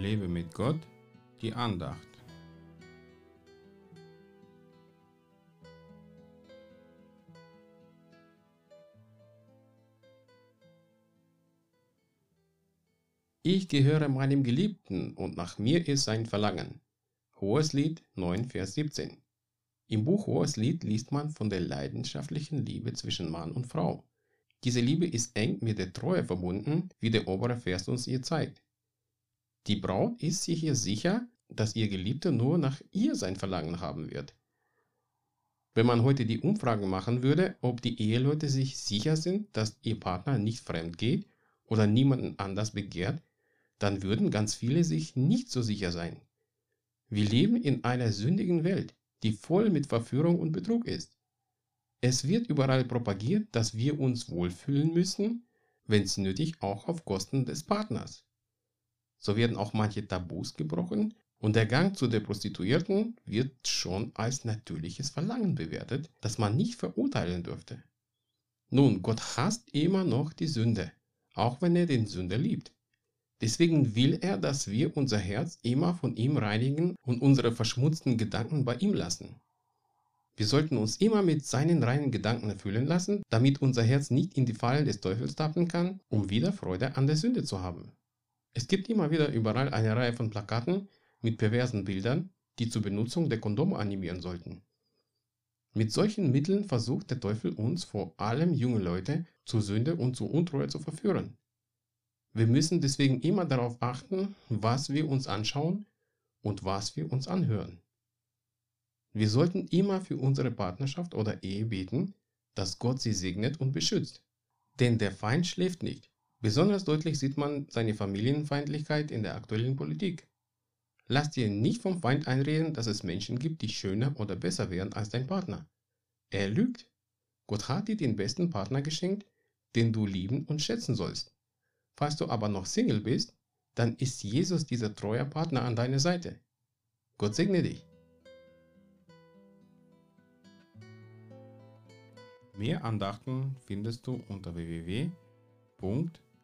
Lebe mit Gott, die Andacht. Ich gehöre meinem Geliebten und nach mir ist sein Verlangen. Hohes Lied 9, Vers 17. Im Buch Hohes Lied liest man von der leidenschaftlichen Liebe zwischen Mann und Frau. Diese Liebe ist eng mit der Treue verbunden, wie der obere Vers uns ihr zeigt. Die Braut ist sich hier sicher, dass ihr Geliebter nur nach ihr sein Verlangen haben wird. Wenn man heute die Umfragen machen würde, ob die Eheleute sich sicher sind, dass ihr Partner nicht fremd geht oder niemanden anders begehrt, dann würden ganz viele sich nicht so sicher sein. Wir leben in einer sündigen Welt, die voll mit Verführung und Betrug ist. Es wird überall propagiert, dass wir uns wohlfühlen müssen, wenn es nötig auch auf Kosten des Partners. So werden auch manche Tabus gebrochen und der Gang zu der Prostituierten wird schon als natürliches Verlangen bewertet, das man nicht verurteilen dürfte. Nun, Gott hasst immer noch die Sünde, auch wenn er den Sünder liebt. Deswegen will er, dass wir unser Herz immer von ihm reinigen und unsere verschmutzten Gedanken bei ihm lassen. Wir sollten uns immer mit seinen reinen Gedanken erfüllen lassen, damit unser Herz nicht in die Fallen des Teufels tappen kann, um wieder Freude an der Sünde zu haben. Es gibt immer wieder überall eine Reihe von Plakaten mit perversen Bildern, die zur Benutzung der Kondome animieren sollten. Mit solchen Mitteln versucht der Teufel uns, vor allem junge Leute, zur Sünde und zur Untreue zu verführen. Wir müssen deswegen immer darauf achten, was wir uns anschauen und was wir uns anhören. Wir sollten immer für unsere Partnerschaft oder Ehe beten, dass Gott sie segnet und beschützt. Denn der Feind schläft nicht. Besonders deutlich sieht man seine Familienfeindlichkeit in der aktuellen Politik. Lass dir nicht vom Feind einreden, dass es Menschen gibt, die schöner oder besser wären als dein Partner. Er lügt. Gott hat dir den besten Partner geschenkt, den du lieben und schätzen sollst. Falls du aber noch Single bist, dann ist Jesus dieser treue Partner an deiner Seite. Gott segne dich. Mehr Andachten findest du unter